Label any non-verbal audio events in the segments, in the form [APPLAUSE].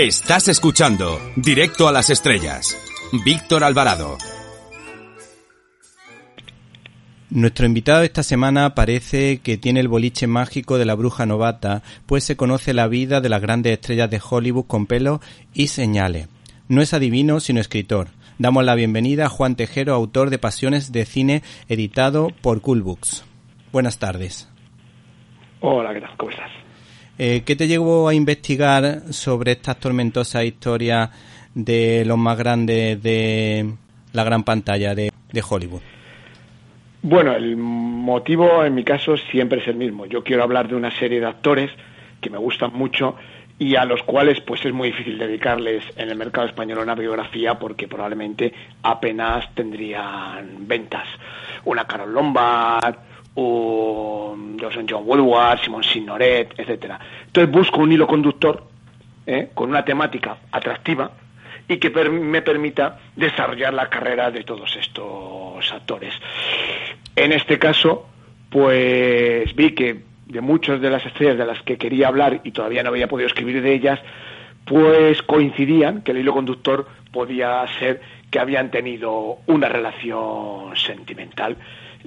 Estás escuchando Directo a las Estrellas. Víctor Alvarado. Nuestro invitado esta semana parece que tiene el boliche mágico de la bruja novata, pues se conoce la vida de las grandes estrellas de Hollywood con pelos y señales. No es adivino, sino escritor. Damos la bienvenida a Juan Tejero, autor de Pasiones de Cine, editado por Cool Books. Buenas tardes. Hola, ¿qué tal? ¿Cómo estás? Eh, ¿Qué te llevó a investigar sobre estas tormentosas historias de los más grandes de la gran pantalla de Hollywood? Bueno, el motivo en mi caso siempre es el mismo. Yo quiero hablar de una serie de actores que me gustan mucho y a los cuales pues es muy difícil dedicarles en el mercado español una biografía porque probablemente apenas tendrían ventas. Una Carol Lombard, un John Woodward, Simon Signoret, etcétera. Entonces busco un hilo conductor ¿eh? con una temática atractiva y que me permita desarrollar la carrera de todos estos actores. En este caso, pues vi que de muchas de las estrellas de las que quería hablar y todavía no había podido escribir de ellas, pues coincidían que el hilo conductor podía ser que habían tenido una relación sentimental.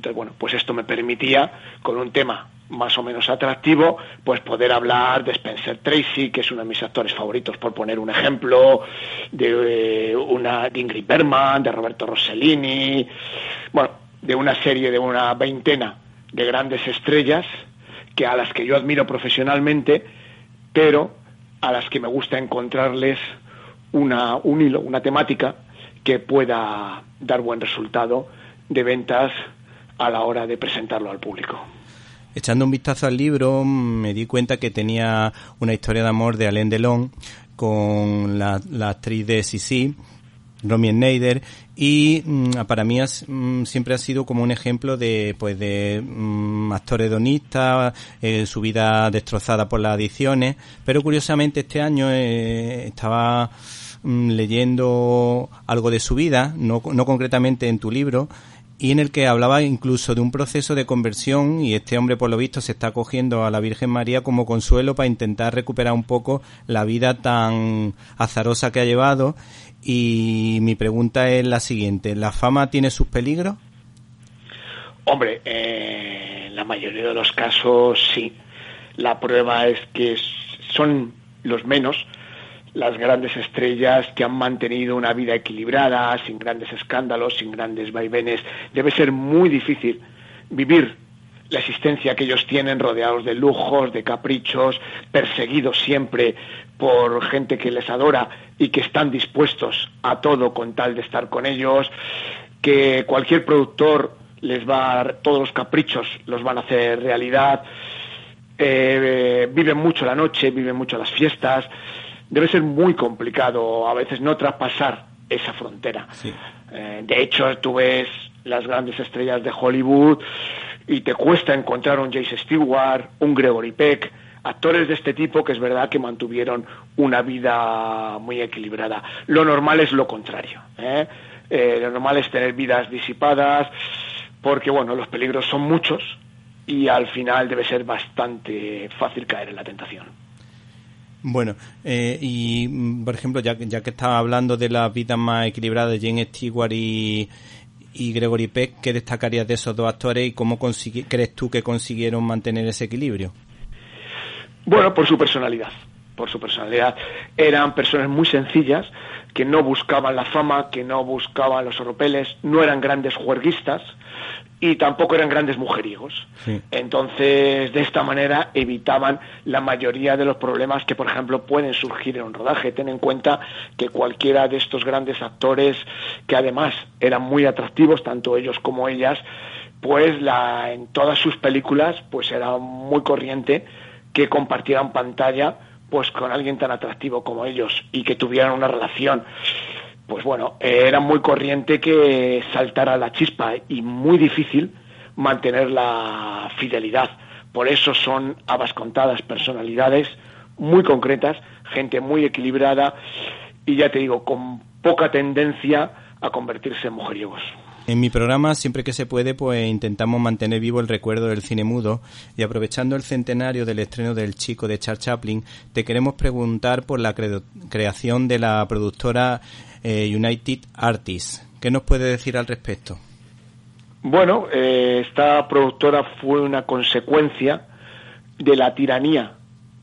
Entonces, bueno, pues esto me permitía, con un tema más o menos atractivo, pues poder hablar de Spencer Tracy, que es uno de mis actores favoritos, por poner un ejemplo, de, eh, una de Ingrid Bergman, de Roberto Rossellini, bueno, de una serie de una veintena de grandes estrellas que a las que yo admiro profesionalmente, pero a las que me gusta encontrarles una, un hilo, una temática que pueda dar buen resultado de ventas a la hora de presentarlo al público. Echando un vistazo al libro, me di cuenta que tenía una historia de amor de Alain Delon con la, actriz de Sisi, Romy Schneider, y mm, para mí mm, siempre ha sido como un ejemplo de pues de mm, actor hedonista, eh, su vida destrozada por las adicciones, pero curiosamente este año eh, estaba leyendo algo de su vida, no, no concretamente en tu libro, y en el que hablaba incluso de un proceso de conversión y este hombre por lo visto se está acogiendo a la Virgen María como consuelo para intentar recuperar un poco la vida tan azarosa que ha llevado y mi pregunta es la siguiente, ¿la fama tiene sus peligros? Hombre, eh, en la mayoría de los casos sí. La prueba es que son los menos, las grandes estrellas que han mantenido una vida equilibrada, sin grandes escándalos, sin grandes vaivenes. Debe ser muy difícil vivir la existencia que ellos tienen rodeados de lujos, de caprichos, perseguidos siempre por gente que les adora y que están dispuestos a todo con tal de estar con ellos, que cualquier productor les va a todos los caprichos, los van a hacer realidad, eh, viven mucho la noche, viven mucho las fiestas, debe ser muy complicado a veces no traspasar esa frontera. Eh, de hecho, tú ves las grandes estrellas de Hollywood y te cuesta encontrar un Jace Stewart, un Gregory Peck, actores de este tipo que es verdad que mantuvieron una vida muy equilibrada. Lo normal es lo contrario. ¿eh? Eh, lo normal es tener vidas disipadas porque, bueno, los peligros son muchos y al final debe ser bastante fácil caer en la tentación. Bueno, eh, y mm, por ejemplo, ya, ya que estaba hablando de la vida más equilibrada de Jane Stewart y, y Gregory Peck, ¿qué destacarías de esos dos actores y cómo crees tú que consiguieron mantener ese equilibrio? Bueno, por su personalidad, por su personalidad. Eran personas muy sencillas, que no buscaban la fama, que no buscaban los oropeles, no eran grandes juerguistas, y tampoco eran grandes mujeriegos. Entonces, de esta manera evitaban la mayoría de los problemas que, por ejemplo, pueden surgir en un rodaje. Ten en cuenta que cualquiera de estos grandes actores, que además eran muy atractivos, tanto ellos como ellas, pues la, en todas sus películas, pues era muy corriente que compartieran pantalla pues con alguien tan atractivo como ellos y que tuvieran una relación pues bueno, era muy corriente que saltara la chispa y muy difícil mantener la fidelidad. Por eso son habas contadas personalidades muy concretas, gente muy equilibrada y ya te digo, con poca tendencia a convertirse en mujeriegos. En mi programa, siempre que se puede, pues intentamos mantener vivo el recuerdo del cine mudo y aprovechando el centenario del estreno del Chico de Charles Chaplin, te queremos preguntar por la creación de la productora eh, United Artists. ¿Qué nos puede decir al respecto? Bueno, eh, esta productora fue una consecuencia de la tiranía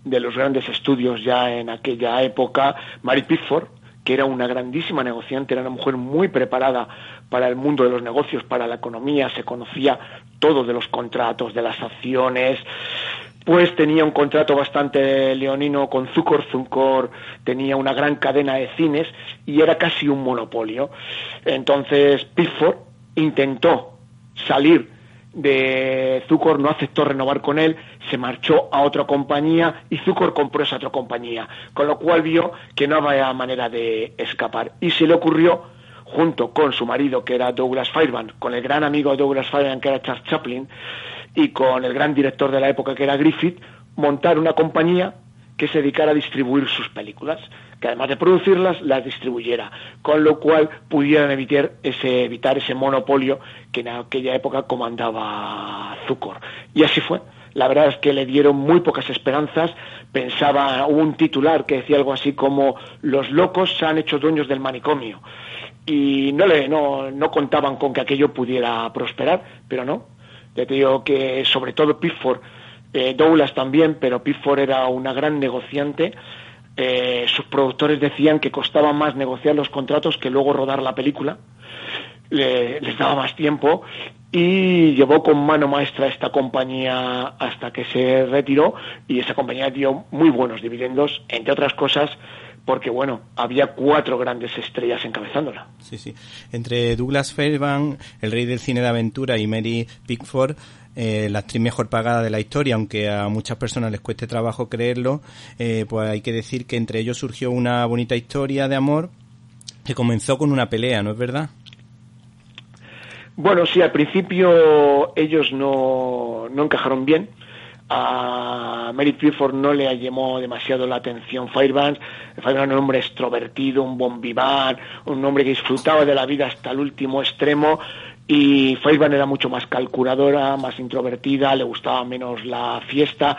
de los grandes estudios ya en aquella época. Mary Pickford, que era una grandísima negociante, era una mujer muy preparada para el mundo de los negocios, para la economía, se conocía todo de los contratos, de las acciones, pues tenía un contrato bastante leonino con Zucor. Zucor tenía una gran cadena de cines y era casi un monopolio. Entonces Pickford intentó salir de Zucor, no aceptó renovar con él, se marchó a otra compañía y Zucor compró esa otra compañía, con lo cual vio que no había manera de escapar. Y se le ocurrió junto con su marido que era Douglas Fairbank, con el gran amigo de Douglas Fairbank que era Charles Chaplin y con el gran director de la época que era Griffith, montar una compañía que se dedicara a distribuir sus películas, que además de producirlas, las distribuyera, con lo cual pudieran evitar ese, evitar ese monopolio que en aquella época comandaba Zucor. Y así fue. La verdad es que le dieron muy pocas esperanzas. Pensaba, un titular que decía algo así como los locos se han hecho dueños del manicomio. Y no, le, no, no contaban con que aquello pudiera prosperar, pero no. Ya te digo que sobre todo Pifford eh, Douglas también, pero Pifford era una gran negociante. Eh, sus productores decían que costaba más negociar los contratos que luego rodar la película. les daba más tiempo y llevó con mano maestra esta compañía hasta que se retiró y esa compañía dio muy buenos dividendos, entre otras cosas porque bueno, había cuatro grandes estrellas encabezándola. Sí, sí. Entre Douglas Fairbank, el rey del cine de aventura, y Mary Pickford, eh, la actriz mejor pagada de la historia, aunque a muchas personas les cueste trabajo creerlo, eh, pues hay que decir que entre ellos surgió una bonita historia de amor que comenzó con una pelea, ¿no es verdad? Bueno, sí, al principio ellos no, no encajaron bien. A Mary Clifford no le llamó demasiado la atención Fairbanks. Fairbanks era un hombre extrovertido, un bon vivant, un hombre que disfrutaba de la vida hasta el último extremo y Fairbairn era mucho más calculadora, más introvertida, le gustaba menos la fiesta,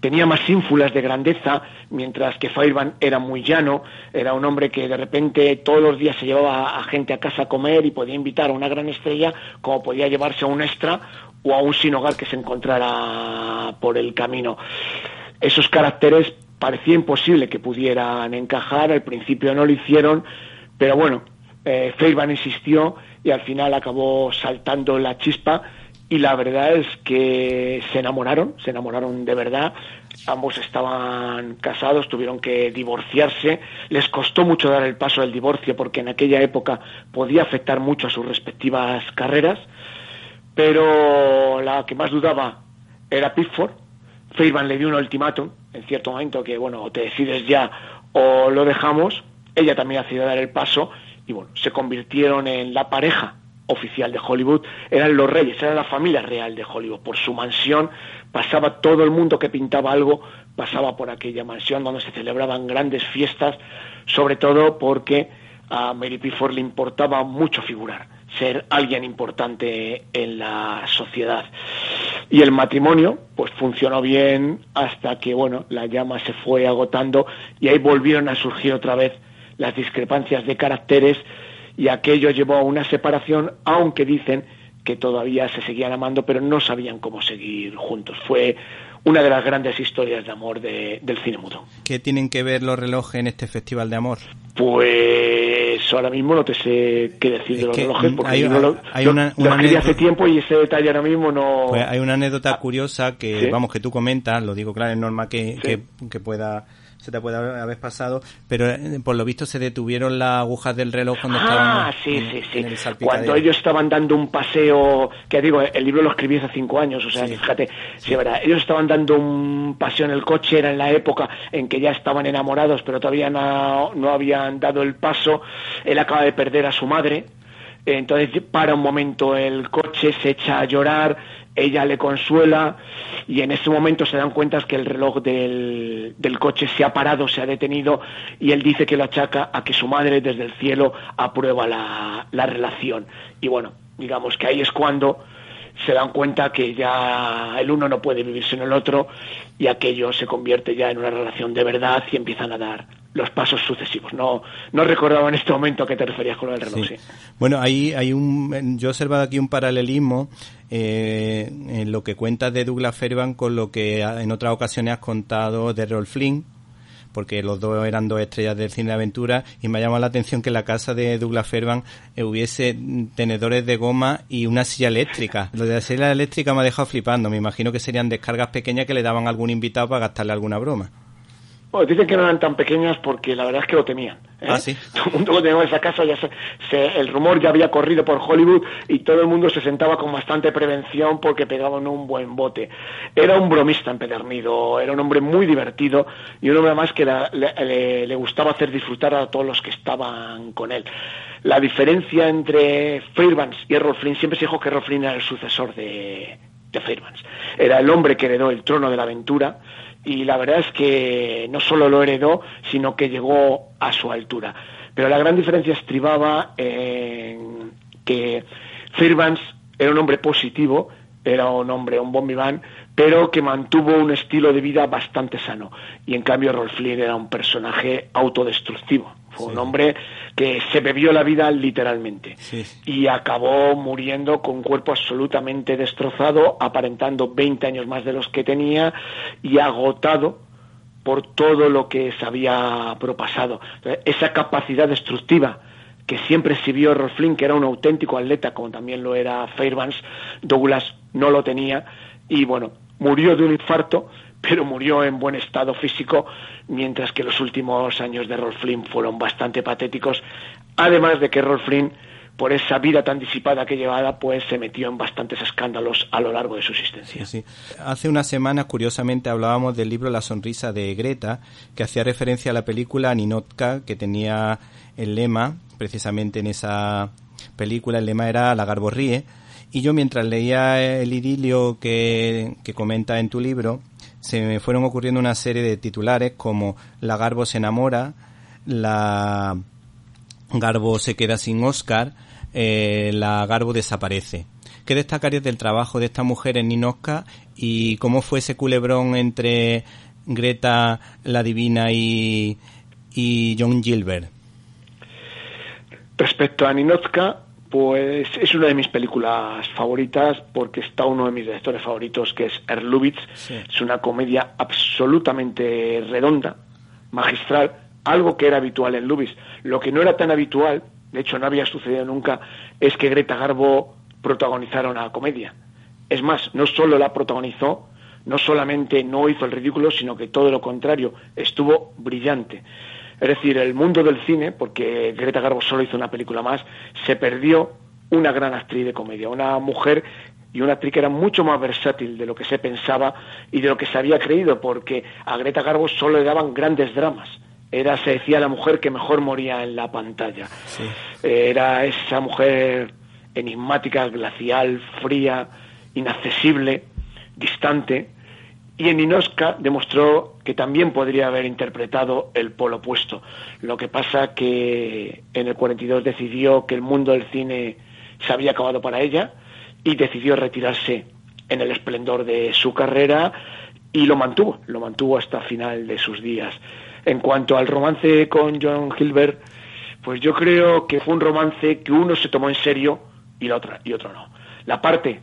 tenía más ínfulas de grandeza, mientras que Fairbairn era muy llano, era un hombre que de repente todos los días se llevaba a gente a casa a comer y podía invitar a una gran estrella como podía llevarse a un extra o a un sin hogar que se encontrara por el camino. Esos caracteres parecía imposible que pudieran encajar, al principio no lo hicieron, pero bueno, eh, insistió y al final acabó saltando la chispa y la verdad es que se enamoraron, se enamoraron de verdad, ambos estaban casados, tuvieron que divorciarse, les costó mucho dar el paso del divorcio porque en aquella época podía afectar mucho a sus respectivas carreras, pero la que más dudaba era Pickford, Fairbairn le dio un ultimátum en cierto momento que bueno, o te decides ya o lo dejamos, ella también ha decidido dar el paso y bueno, se convirtieron en la pareja oficial de Hollywood, eran los reyes, era la familia real de Hollywood. Por su mansión pasaba todo el mundo que pintaba algo, pasaba por aquella mansión donde se celebraban grandes fiestas, sobre todo porque a Mary Pickford le importaba mucho figurar, ser alguien importante en la sociedad. Y el matrimonio, pues funcionó bien hasta que, bueno, la llama se fue agotando y ahí volvieron a surgir otra vez las discrepancias de caracteres y aquello llevó a una separación, aunque dicen que todavía se seguían amando, pero no sabían cómo seguir juntos. Fue una de las grandes historias de amor del cine mudo. ¿Qué tienen que ver los relojes en este festival de amor? Pues ahora mismo no te sé qué decir de los relojes, porque hay, lo, una, hace tiempo y ese detalle ahora mismo no... Pues hay una anécdota curiosa que, vamos, que tú comentas, lo digo claro, es normal que, que pueda se te puede haber pasado, pero eh, por lo visto se detuvieron las agujas del reloj cuando ah, estaban sí, sí, sí. cuando ellos estaban dando un paseo, que digo, el libro lo escribí hace cinco años, o sea, fíjate, sí, verdad, ellos estaban dando un paseo en el coche, era en la época en que ya estaban enamorados, pero todavía no, no habían dado el paso, él acaba de perder a su madre, entonces para un momento el coche, se echa a llorar, ella le consuela y en ese momento se dan cuenta que el reloj del, del, coche se ha parado, se ha detenido y él dice que lo achaca a que su madre desde el cielo aprueba la, la relación. Y bueno, digamos que ahí es cuando se dan cuenta que ya el uno no puede vivir sin el otro y aquello se convierte ya en una relación de verdad y empiezan a dar los pasos sucesivos. No, no recordaba en este momento a qué te referías con el reloj. Sí. Bueno, ahí hay un, yo he observado aquí un paralelismo eh, en lo que cuentas de Douglas Fairbanks con lo que en otras ocasiones has contado de Rolf Flynn porque los dos eran dos estrellas del cine de aventura y me ha llamado la atención que en la casa de Douglas Fairbanks eh, hubiese tenedores de goma y una silla eléctrica. [LAUGHS] Lo de la silla eléctrica me ha dejado flipando. Me imagino que serían descargas pequeñas que le daban a algún invitado para gastarle alguna broma dicen que no eran tan pequeñas porque la verdad es que lo temían. ¿eh? Ah, sí. [LAUGHS] Todo el mundo que tenía esa casa, ya se, el rumor ya había corrido por Hollywood y todo el mundo se sentaba con bastante prevención porque pegaban un buen bote. Era un bromista empedernido, era un hombre muy divertido y un hombre más que le, gustaba hacer disfrutar a todos los que estaban con él. La diferencia entre Fairbanks y Errol Flynn, siempre se dijo que Errol Flynn era el sucesor de, de Fairbanks. Era el hombre que heredó el trono de la aventura y la verdad es que no solo lo heredó, sino que llegó a su altura. Pero la gran diferencia estribaba en que Fairbanks era un hombre positivo, era un hombre, un bon pero que mantuvo un estilo de vida bastante sano. Y en cambio Rolf era un personaje autodestructivo. Fue un hombre que se bebió la vida literalmente y acabó muriendo con un cuerpo absolutamente destrozado, aparentando 20 años más de los que tenía y agotado por todo lo que se había propasado. esa capacidad destructiva que siempre exhibió Rolf que era un auténtico atleta, como también lo era Fairbanks, Douglas no lo tenía, y bueno, murió de un infarto, pero murió en buen estado físico, mientras que los últimos años de Rolf Flynn fueron bastante patéticos, además de que Rolf Flynn, por esa vida tan disipada que llevaba, pues se metió en bastantes escándalos a lo largo de su existencia. Hace unas semanas, curiosamente, hablábamos del libro La sonrisa de Greta, que hacía referencia a la película Ninotka, que tenía el lema, precisamente en esa película, el lema era La Garborríe, y yo mientras leía el idilio que, que comenta en tu libro, se me fueron ocurriendo una serie de titulares como La Garbo se enamora, La Garbo se queda sin Oscar, eh, La Garbo desaparece. ¿Qué destacarías del trabajo de esta mujer en Ninosca y cómo fue ese culebrón entre Greta la Divina y, y John Gilbert? Respecto a Ninochka, pues es una de mis películas favoritas porque está uno de mis directores favoritos que es Erlubitz. Es una comedia absolutamente redonda, magistral, algo que era habitual en Lubitz. Lo que no era tan habitual, de hecho no había sucedido nunca, es que Greta Garbo protagonizara una comedia. Es más, no solo la protagonizó, no solamente no hizo el ridículo, sino que todo lo contrario, estuvo brillante. Es decir, el mundo del cine, porque Greta Garbo solo hizo una película más, se perdió una gran actriz de comedia, una mujer y una actriz que era mucho más versátil de lo que se pensaba y de lo que se había creído, porque a Greta Garbo solo le daban grandes dramas. Era, se decía, la mujer que mejor moría en la pantalla. Era esa mujer enigmática, glacial, fría, inaccesible, distante, y en Inoska demostró que también podría haber interpretado el polo opuesto. Lo que pasa que en el 42 decidió que el mundo del cine se había acabado para ella y decidió retirarse en el esplendor de su carrera y lo mantuvo, lo mantuvo hasta final de sus días. En cuanto al romance con John Gilbert, pues yo creo que fue un romance que uno se tomó en serio y la otra y otro no. La parte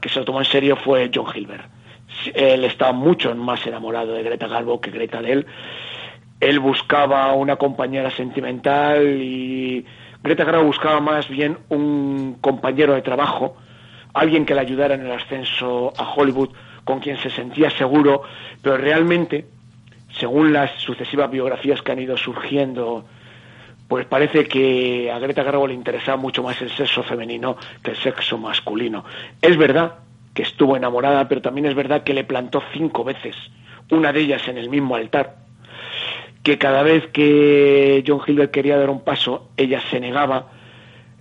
que se lo tomó en serio fue John Gilbert él estaba mucho más enamorado de Greta Garbo que Greta de él. Él buscaba una compañera sentimental y Greta Garbo buscaba más bien un compañero de trabajo, alguien que le ayudara en el ascenso a Hollywood, con quien se sentía seguro, pero realmente, según las sucesivas biografías que han ido surgiendo, pues parece que a Greta Garbo le interesaba mucho más el sexo femenino que el sexo masculino. Es verdad que estuvo enamorada, pero también es verdad que le plantó cinco veces, una de ellas en el mismo altar, que cada vez que John Gilbert quería dar un paso, ella se negaba.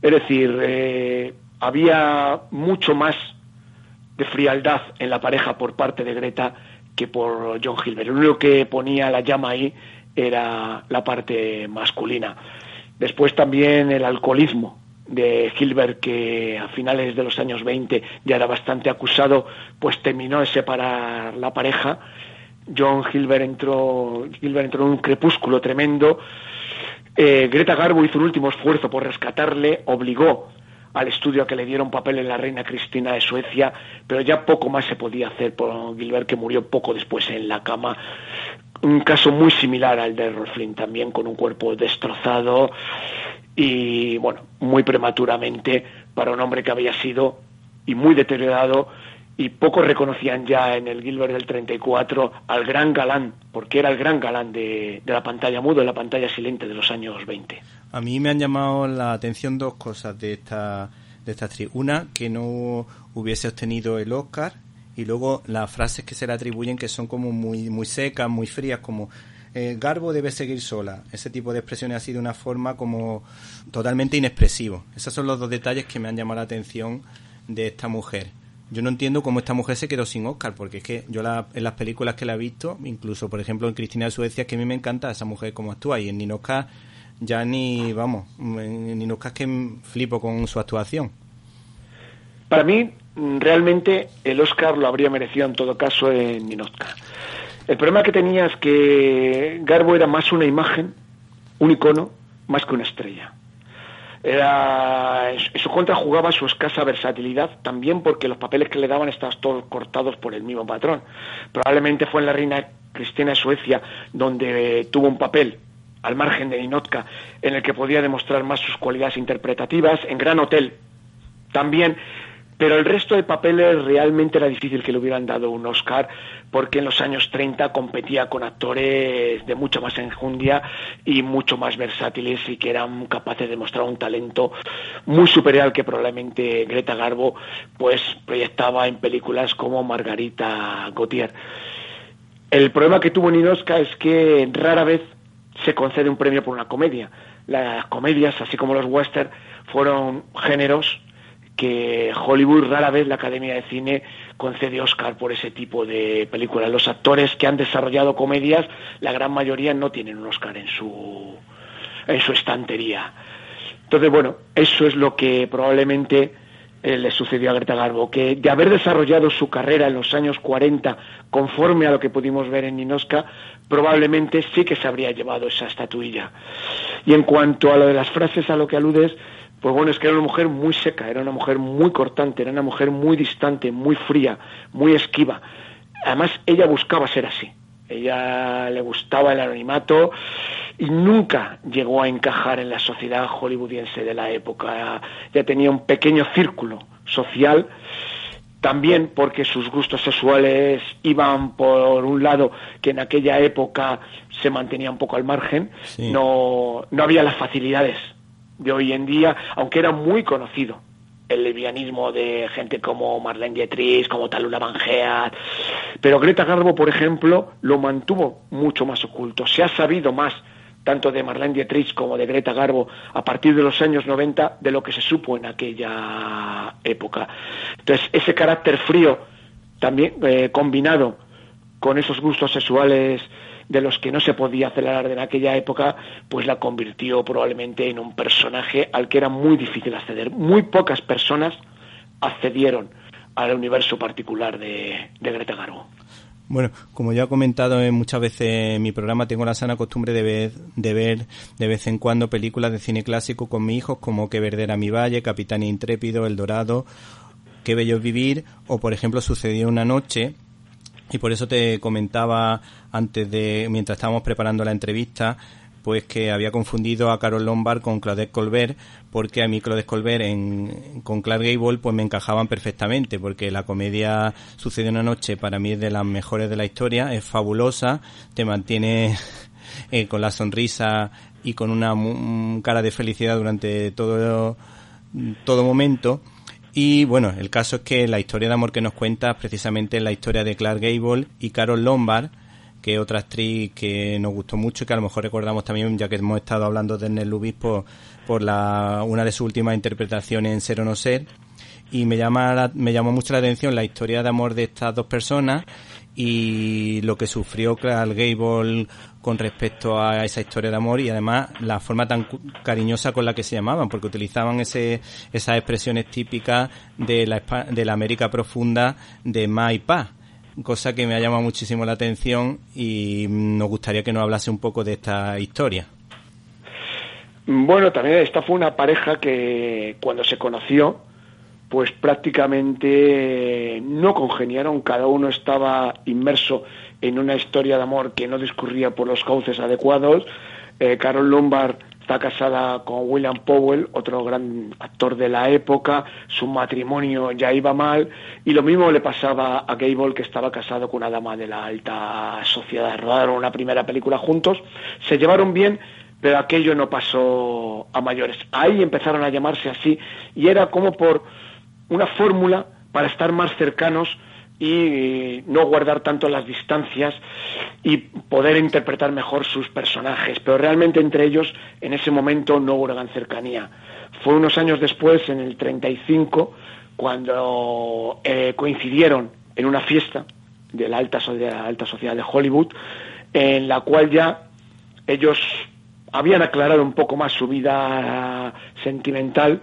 Es decir, eh, había mucho más de frialdad en la pareja por parte de Greta que por John Gilbert. Lo único que ponía la llama ahí era la parte masculina. Después también el alcoholismo de Hilbert, que a finales de los años 20 ya era bastante acusado, pues terminó de separar la pareja. John Hilbert entró, Hilbert entró en un crepúsculo tremendo. Eh, Greta Garbo hizo un último esfuerzo por rescatarle, obligó al estudio a que le diera un papel en la reina Cristina de Suecia, pero ya poco más se podía hacer por Gilbert, que murió poco después en la cama. Un caso muy similar al de Rolflin, también con un cuerpo destrozado y, bueno, muy prematuramente para un hombre que había sido y muy deteriorado y pocos reconocían ya en el Gilbert del 34 al gran galán, porque era el gran galán de, de la pantalla mudo, de la pantalla silente de los años 20. A mí me han llamado la atención dos cosas de esta, de esta actriz. Una, que no hubiese obtenido el Oscar y luego las frases que se le atribuyen que son como muy, muy secas, muy frías, como eh, Garbo debe seguir sola. Ese tipo de expresiones ha sido una forma como totalmente inexpresivo. Esos son los dos detalles que me han llamado la atención de esta mujer. Yo no entiendo cómo esta mujer se quedó sin Oscar, porque es que yo la, en las películas que la he visto, incluso por ejemplo en Cristina de Suecia, que a mí me encanta esa mujer como actúa, y en Ninoska ya ni, vamos, ni nos que flipo con su actuación. Para mí, realmente el Oscar lo habría merecido en todo caso en Ninoska. El problema que tenía es que Garbo era más una imagen, un icono, más que una estrella. Era, en su contra jugaba su escasa versatilidad, también porque los papeles que le daban estaban todos cortados por el mismo patrón. Probablemente fue en la reina Cristina de Suecia donde tuvo un papel al margen de Inotka, en el que podía demostrar más sus cualidades interpretativas, en Gran Hotel también, pero el resto de papeles realmente era difícil que le hubieran dado un Oscar, porque en los años 30 competía con actores de mucha más enjundia y mucho más versátiles y que eran capaces de mostrar un talento muy superior al que probablemente Greta Garbo pues proyectaba en películas como Margarita Gautier. El problema que tuvo Ninoska es que rara vez se concede un premio por una comedia. Las comedias, así como los western, fueron géneros que Hollywood rara vez la Academia de Cine concede Oscar por ese tipo de películas. Los actores que han desarrollado comedias, la gran mayoría no tienen un Oscar en su en su estantería. Entonces, bueno, eso es lo que probablemente eh, le sucedió a Greta Garbo, que de haber desarrollado su carrera en los años 40 conforme a lo que pudimos ver en Ninoska, probablemente sí que se habría llevado esa estatuilla. Y en cuanto a lo de las frases a lo que aludes, pues bueno, es que era una mujer muy seca, era una mujer muy cortante, era una mujer muy distante, muy fría, muy esquiva. Además, ella buscaba ser así. Ella le gustaba el anonimato y nunca llegó a encajar en la sociedad hollywoodiense de la época. Ya tenía un pequeño círculo social, también porque sus gustos sexuales iban por un lado que en aquella época se mantenía un poco al margen, no, no había las facilidades de hoy en día, aunque era muy conocido el lesbianismo de gente como Marlene Dietrich, como Talula Van pero Greta Garbo, por ejemplo, lo mantuvo mucho más oculto. Se ha sabido más tanto de Marlene Dietrich como de Greta Garbo a partir de los años 90 de lo que se supo en aquella época. Entonces, ese carácter frío también eh, combinado con esos gustos sexuales de los que no se podía acelerar en aquella época, pues la convirtió probablemente en un personaje al que era muy difícil acceder. Muy pocas personas accedieron al universo particular de, Greta Garbo. Bueno, como ya he comentado muchas veces en mi programa, tengo la sana costumbre de ver, de ver de vez en cuando películas de cine clásico con mis hijos, como Que Verdera mi Valle, Capitán Intrépido, El Dorado, Qué Bello Vivir, o por ejemplo Sucedió una noche, y por eso te comentaba antes de, mientras estábamos preparando la entrevista, pues que había confundido a Carol Lombard con Claudette Colbert, porque a mí Claudette Colbert en, con Clark Gable pues me encajaban perfectamente, porque la comedia Sucede una noche para mí es de las mejores de la historia, es fabulosa, te mantiene [LAUGHS] eh, con la sonrisa y con una cara de felicidad durante todo, todo momento y bueno, el caso es que la historia de amor que nos cuenta precisamente es la historia de Clark Gable y Carol Lombard, que otra actriz que nos gustó mucho y que a lo mejor recordamos también, ya que hemos estado hablando de Nel Lubis, por, por la, una de sus últimas interpretaciones en Ser o No Ser. Y me, llama me llamó mucho la atención la historia de amor de estas dos personas y lo que sufrió Clark Gable con respecto a esa historia de amor y además la forma tan cariñosa con la que se llamaban, porque utilizaban ese, esas expresiones típicas de la, de la América profunda de Ma y Pa, cosa que me ha llamado muchísimo la atención y nos gustaría que nos hablase un poco de esta historia. Bueno, también esta fue una pareja que cuando se conoció, pues prácticamente no congeniaron, cada uno estaba inmerso en una historia de amor que no discurría por los cauces adecuados. Eh, Carol Lombard está casada con William Powell, otro gran actor de la época, su matrimonio ya iba mal, y lo mismo le pasaba a Gable, que estaba casado con una dama de la alta sociedad. Rodaron una primera película juntos, se llevaron bien, pero aquello no pasó a mayores. Ahí empezaron a llamarse así, y era como por una fórmula para estar más cercanos y no guardar tanto las distancias y poder interpretar mejor sus personajes. Pero realmente entre ellos en ese momento no hubo gran cercanía. Fue unos años después, en el 35, cuando eh, coincidieron en una fiesta de la alta, de la alta sociedad de Hollywood, en la cual ya ellos habían aclarado un poco más su vida sentimental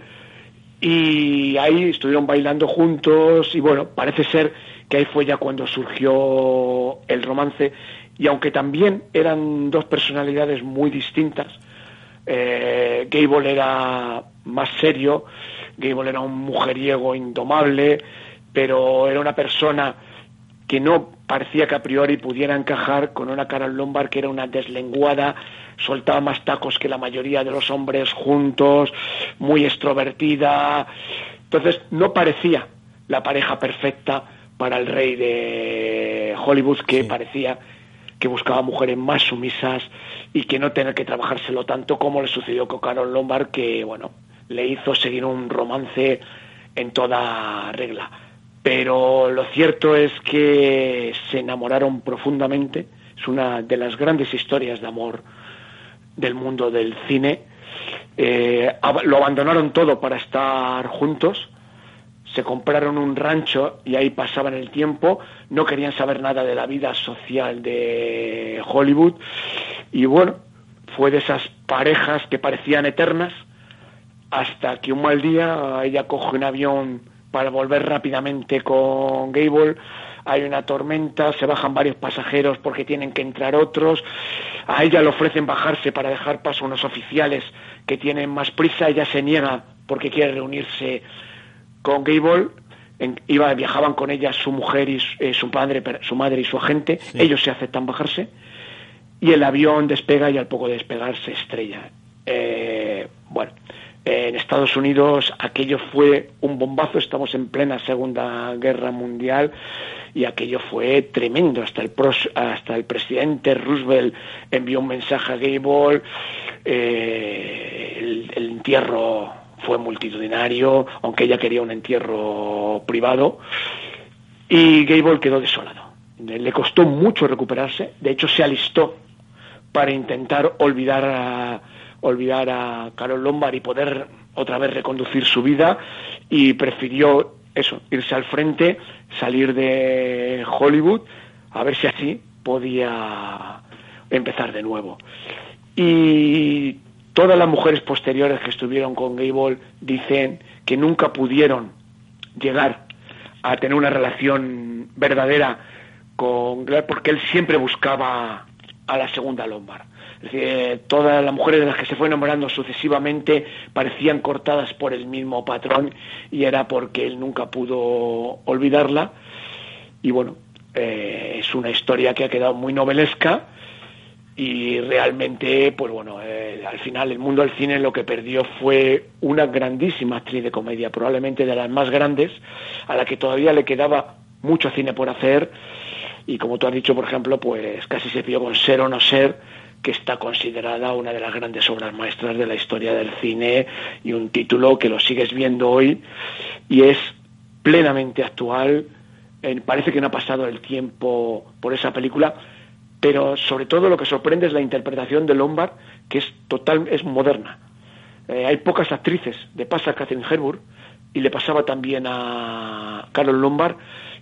y ahí estuvieron bailando juntos y bueno, parece ser que ahí fue ya cuando surgió el romance, y aunque también eran dos personalidades muy distintas, eh, Gable era más serio, Gable era un mujeriego indomable, pero era una persona que no parecía que a priori pudiera encajar con una Carol Lombard que era una deslenguada, soltaba más tacos que la mayoría de los hombres juntos, muy extrovertida. Entonces no parecía la pareja perfecta para el rey de Hollywood que parecía que buscaba mujeres más sumisas y que no tener que trabajárselo tanto como le sucedió con Carol Lombard que bueno le hizo seguir un romance en toda regla pero lo cierto es que se enamoraron profundamente. Es una de las grandes historias de amor del mundo del cine. Eh, lo abandonaron todo para estar juntos. Se compraron un rancho y ahí pasaban el tiempo, no querían saber nada de la vida social de Hollywood. Y bueno, fue de esas parejas que parecían eternas hasta que un mal día ella coge un avión para volver rápidamente con Gable, hay una tormenta, se bajan varios pasajeros porque tienen que entrar otros, a ella le ofrecen bajarse para dejar paso a unos oficiales que tienen más prisa, ella se niega porque quiere reunirse con Gable iba, viajaban con ella su mujer y eh, su padre, su madre y su agente. Ellos se aceptan bajarse. Y el avión despega y al poco de despegar se estrella. Eh, bueno, en Estados Unidos aquello fue un bombazo. Estamos en plena Segunda Guerra Mundial y aquello fue tremendo. Hasta el, hasta el presidente Roosevelt envió un mensaje a Gable. Eh, el entierro fue multitudinario, aunque ella quería un entierro privado, y Gable quedó desolado. Le costó mucho recuperarse, de hecho se alistó para intentar olvidar a, olvidar a Carol Lombard y poder otra vez reconducir su vida y prefirió eso, irse al frente, salir de Hollywood, a ver si así podía empezar de nuevo. Y Todas las mujeres posteriores que estuvieron con Gable dicen que nunca pudieron llegar a tener una relación verdadera con Gable porque él siempre buscaba a la segunda Lombard. Decir, todas las mujeres de las que se fue enamorando sucesivamente parecían cortadas por el mismo patrón y era porque él nunca pudo olvidarla. Y bueno, eh, es una historia que ha quedado muy novelesca y realmente, pues bueno, eh, al final el mundo del cine lo que perdió fue una grandísima actriz de comedia, probablemente de las más grandes, a la que todavía le quedaba mucho cine por hacer y como tú has dicho, por ejemplo, pues casi se pidió con Ser o no ser, que está considerada una de las grandes obras maestras de la historia del cine y un título que lo sigues viendo hoy y es plenamente actual. Eh, parece que no ha pasado el tiempo por esa película pero sobre todo lo que sorprende es la interpretación de Lombard, que es total, es moderna. Eh, hay pocas actrices, de pasa a Catherine Hepburn, y le pasaba también a Carol Lombard,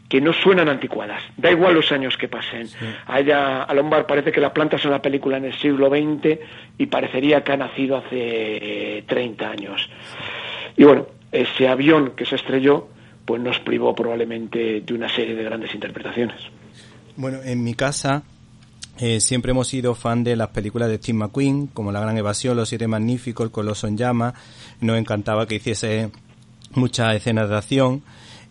que no suenan anticuadas. Da igual los años que pasen. A ella, a Lombard parece que la planta es una película en el siglo XX y parecería que ha nacido hace 30 años. Y bueno, ese avión que se estrelló, pues nos privó probablemente de una serie de grandes interpretaciones. Bueno, en mi casa eh, siempre hemos sido fan de las películas de Steve McQueen, como La Gran Evasión, Los Siete Magníficos, El Coloso en Llamas. Nos encantaba que hiciese muchas escenas de acción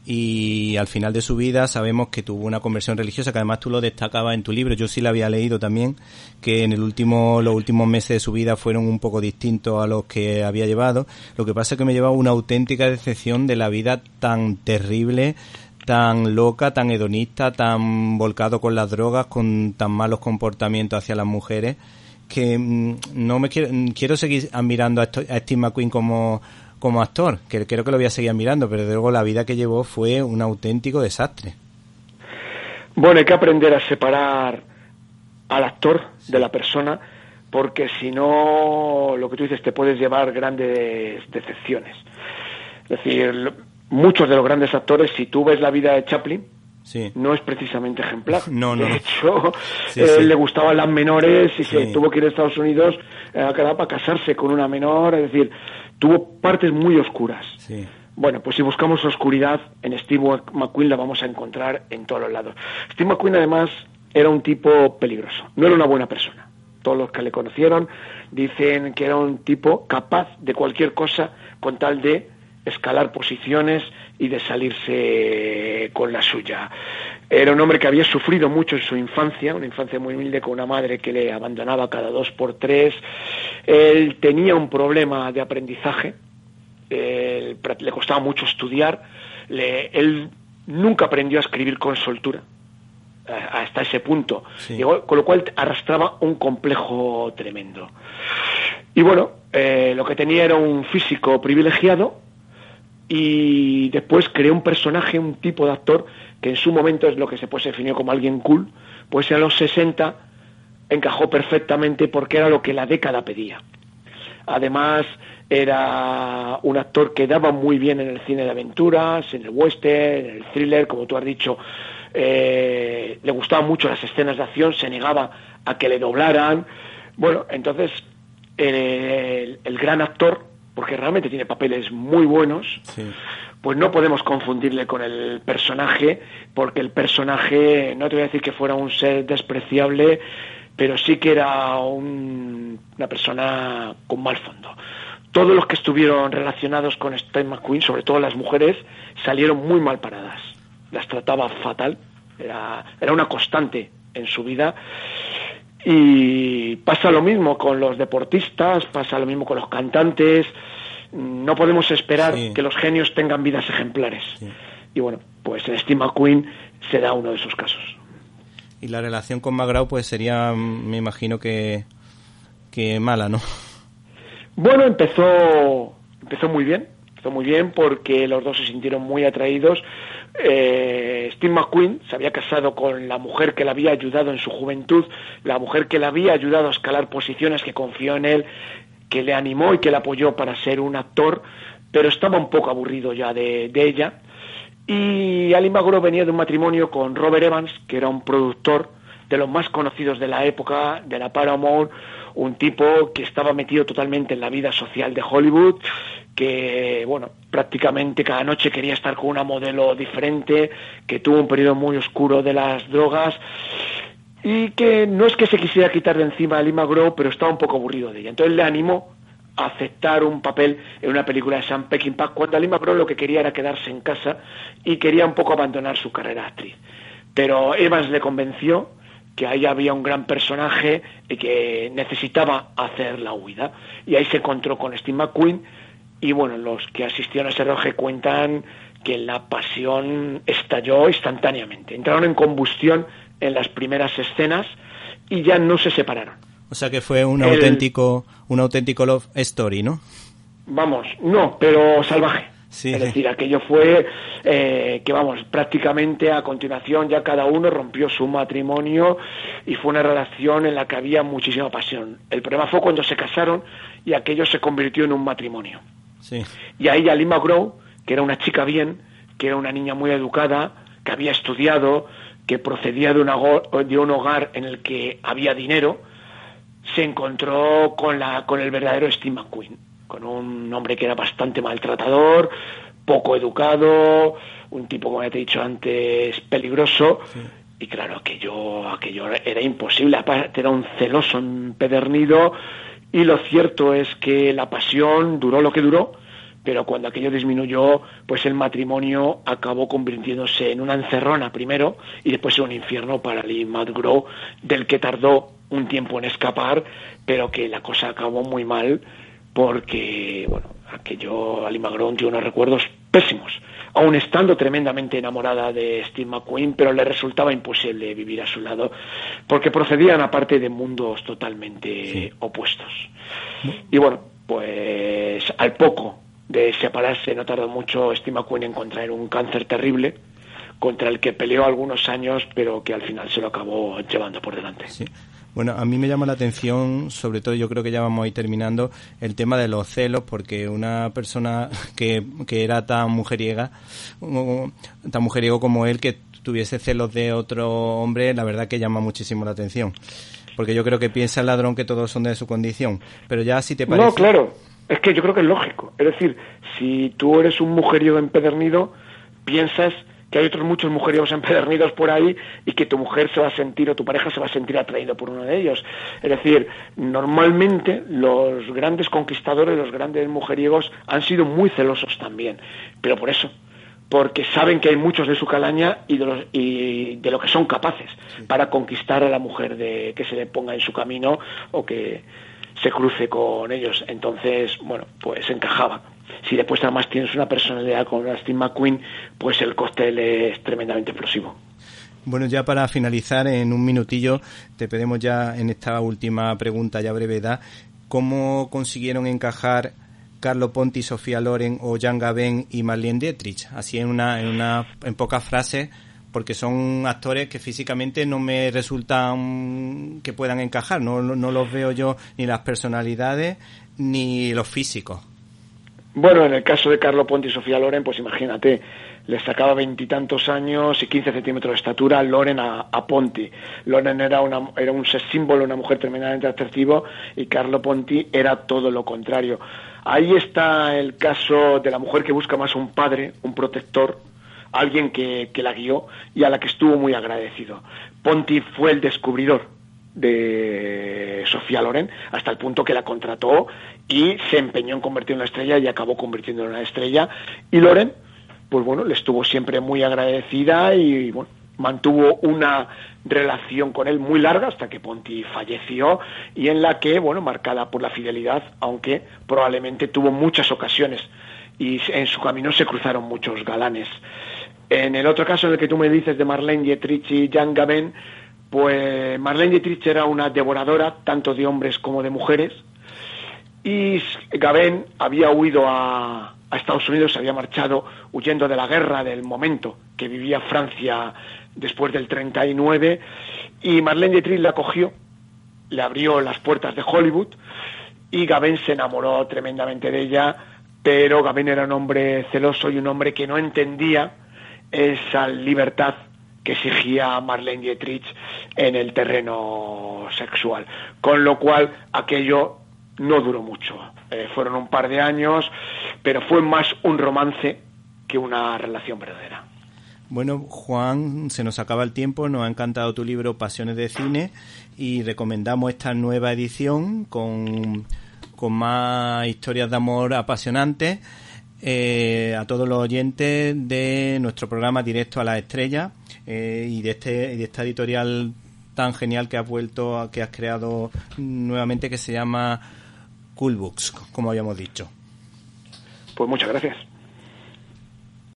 y al final de su vida sabemos que tuvo una conversión religiosa que además tú lo destacabas en tu libro yo sí la había leído también que en el último los últimos meses de su vida fueron un poco distintos a los que había llevado. Lo que pasa es que me llevaba una auténtica decepción de la vida tan terrible tan loca, tan hedonista, tan volcado con las drogas, con tan malos comportamientos hacia las mujeres, que mm, no me quiero, quiero seguir admirando a Steve McQueen como, como actor, que creo que lo voy a seguir admirando, pero luego la vida que llevó fue un auténtico desastre. Bueno, hay que aprender a separar al actor de la persona, porque si no, lo que tú dices, te puedes llevar grandes decepciones. Es decir, muchos de los grandes actores, si tú ves la vida de Chaplin, no es precisamente ejemplar. [LAUGHS] No, no. De hecho, le gustaban las menores y se tuvo que ir a Estados Unidos eh, para casarse con una menor, es decir, tuvo partes muy oscuras. Bueno, pues si buscamos oscuridad, en Steve McQueen la vamos a encontrar en todos los lados. Steve McQueen además era un tipo peligroso, no era una buena persona. Todos los que le conocieron dicen que era un tipo capaz de cualquier cosa con tal de escalar posiciones y de salirse con la suya. Era un hombre que había sufrido mucho en su infancia, una infancia muy humilde con una madre que le abandonaba cada dos por tres. Él tenía un problema de aprendizaje, le costaba mucho estudiar, él nunca aprendió a escribir con soltura hasta ese punto, con lo cual arrastraba un complejo tremendo. Y bueno, eh, lo que tenía era un físico privilegiado, y después creó un personaje, un tipo de actor que en su momento es lo que se pues definió como alguien cool, pues en los 60 encajó perfectamente porque era lo que la década pedía. Además, era un actor que daba muy bien en el cine de aventuras, en el western, en el thriller, como tú has dicho, eh, le gustaban mucho las escenas de acción, se negaba a que le doblaran. Bueno, entonces el gran actor porque realmente tiene papeles muy buenos, pues no podemos confundirle con el personaje, porque el personaje, no te voy a decir que fuera un ser despreciable, pero sí que era una persona con mal fondo. Todos los que estuvieron relacionados con Steve McQueen, sobre todo las mujeres, salieron muy mal paradas. Las trataba fatal, era, era una constante en su vida. Y pasa lo mismo con los deportistas, pasa lo mismo con los cantantes. No podemos esperar que los genios tengan vidas ejemplares. Y bueno, pues en Steve McQueen se da uno de esos casos. Y la relación con McGraw pues sería, me imagino que, que mala, ¿no? Bueno, empezó, empezó muy bien, empezó muy bien porque los dos se sintieron muy atraídos eh, Steve McQueen se había casado con la mujer que le había ayudado en su juventud, la mujer que le había ayudado a escalar posiciones, que confió en él, que le animó y que le apoyó para ser un actor, pero estaba un poco aburrido ya de, ella. Y Ali Magro venía de un matrimonio con Robert Evans, que era un productor de los más conocidos de la época, de la Paramount, un tipo que estaba metido totalmente en la vida social de Hollywood, que, bueno, prácticamente cada noche quería estar con una modelo diferente, que tuvo un periodo muy oscuro de las drogas y que no es que se quisiera quitar de encima a Lima Grow, pero estaba un poco aburrido de ella. Entonces le animó a aceptar un papel en una película de Sam Peckinpah cuando Lima Grow lo que quería era quedarse en casa y quería un poco abandonar su carrera actriz. Pero Evans le convenció que ahí había un gran personaje y que necesitaba hacer la huida. Y ahí se encontró con Steve McQueen y bueno, los que asistieron a ese rodaje cuentan que la pasión estalló instantáneamente. Entraron en combustión en las primeras escenas y ya no se separaron. O sea que fue un auténtico un auténtico love story, ¿no? Vamos, no, pero salvaje. Es decir, aquello fue eh, que, vamos, prácticamente a continuación ya cada uno rompió su matrimonio y fue una relación en la que había muchísima pasión. El problema fue cuando se casaron y aquello se convirtió en un matrimonio. Y ahí ya Lima Grow, que era una chica bien, que era una niña muy educada, que había estudiado, que procedía de, de un hogar en el que había dinero, se encontró con, la, con el verdadero Steve McQueen, con un hombre que era bastante maltratador, poco educado, un tipo, como ya te he dicho antes, peligroso. Y claro, aquello, aquello era imposible. Aparte, era un celoso empedernido. Y lo cierto es que la pasión duró lo que duró, pero cuando aquello disminuyó, pues el matrimonio acabó convirtiéndose en una encerrona primero y después en un infierno para Lee Madgrow, del que tardó un tiempo en escapar, pero que la cosa acabó muy mal porque, bueno, aquello, Ali Magron tiene unos recuerdos pésimos, aun estando tremendamente enamorada de Steve McQueen, pero le resultaba imposible vivir a su lado, porque procedían aparte de mundos totalmente opuestos. Y bueno, pues al poco de separarse, no tardó mucho Steve McQueen en contraer un cáncer terrible, contra el que peleó algunos años, pero que al final se lo acabó llevando por delante. Bueno, a mí me llama la atención, sobre todo yo creo que ya vamos a ir terminando, el tema de los celos, porque una persona que, que era tan mujeriega, tan mujeriego como él, que tuviese celos de otro hombre, la verdad que llama muchísimo la atención. Porque yo creo que piensa el ladrón que todos son de su condición. Pero ya si te parece... No, claro. Es que yo creo que es lógico. Es decir, si tú eres un mujeriego empedernido, piensas que hay otros muchos mujeriegos empedernidos por ahí y que tu mujer se va a sentir o tu pareja se va a sentir atraído por uno de ellos. Es decir, normalmente los grandes conquistadores, los grandes mujeriegos han sido muy celosos también, pero por eso, porque saben que hay muchos de su calaña y de, y de lo que son capaces para conquistar a la mujer de, que se le ponga en su camino o que se cruce con ellos. Entonces, bueno, pues encajaba si después además tienes una personalidad como Steve McQueen, pues el cóctel es tremendamente explosivo. Bueno, ya para finalizar, en un minutillo, te pedimos ya en esta última pregunta, ya brevedad, ¿cómo consiguieron encajar Carlo Ponti, Sofía Loren o Jan Gabén y Marlene Dietrich? Así en una, en una, en pocas frases, porque son actores que físicamente no me resultan que puedan encajar, no, no los veo yo ni las personalidades ni los físicos. Bueno, en el caso de Carlo Ponti y Sofía Loren, pues imagínate, le sacaba veintitantos años y quince centímetros de estatura Loren a, Ponti. Loren era, una, era un símbolo, una mujer tremendamente atractiva y Carlo Ponti era todo lo contrario. Ahí está el caso de la mujer que busca más un padre, un protector, alguien que, que la guió y a la que estuvo muy agradecido. Ponti fue el descubridor de Sofía Loren hasta el punto que la contrató y se empeñó en convertir en una estrella y acabó convirtiendo en una estrella. Y Loren, pues bueno, le estuvo siempre muy agradecida y bueno, mantuvo una relación con él muy larga hasta que Ponti falleció y en la que, bueno, marcada por la fidelidad, aunque probablemente tuvo muchas ocasiones y en su camino se cruzaron muchos galanes. En el otro caso en el que tú me dices de Marlene Dietrich y Jan Gabin, pues Marlene Dietrich era una devoradora tanto de hombres como de mujeres, y Gabén había huido a, Estados Unidos, se había marchado huyendo de la guerra del momento que vivía Francia después del 39 y Marlene Dietrich la cogió, le abrió las puertas de Hollywood y Gabén se enamoró tremendamente de ella, pero Gabén era un hombre celoso y un hombre que no entendía esa libertad que exigía Marlene Dietrich en el terreno sexual, con lo cual aquello no duró mucho. Eh, fueron un par de años, pero fue más un romance que una relación verdadera. Bueno, Juan, se nos acaba el tiempo, nos ha encantado tu libro Pasiones de Cine y recomendamos esta nueva edición con, con más historias de amor apasionantes eh, a todos los oyentes de nuestro programa Directo a la Estrella eh, y de este de esta editorial tan genial que has vuelto, que has creado nuevamente que se llama Cool Books, como habíamos dicho. Pues muchas gracias.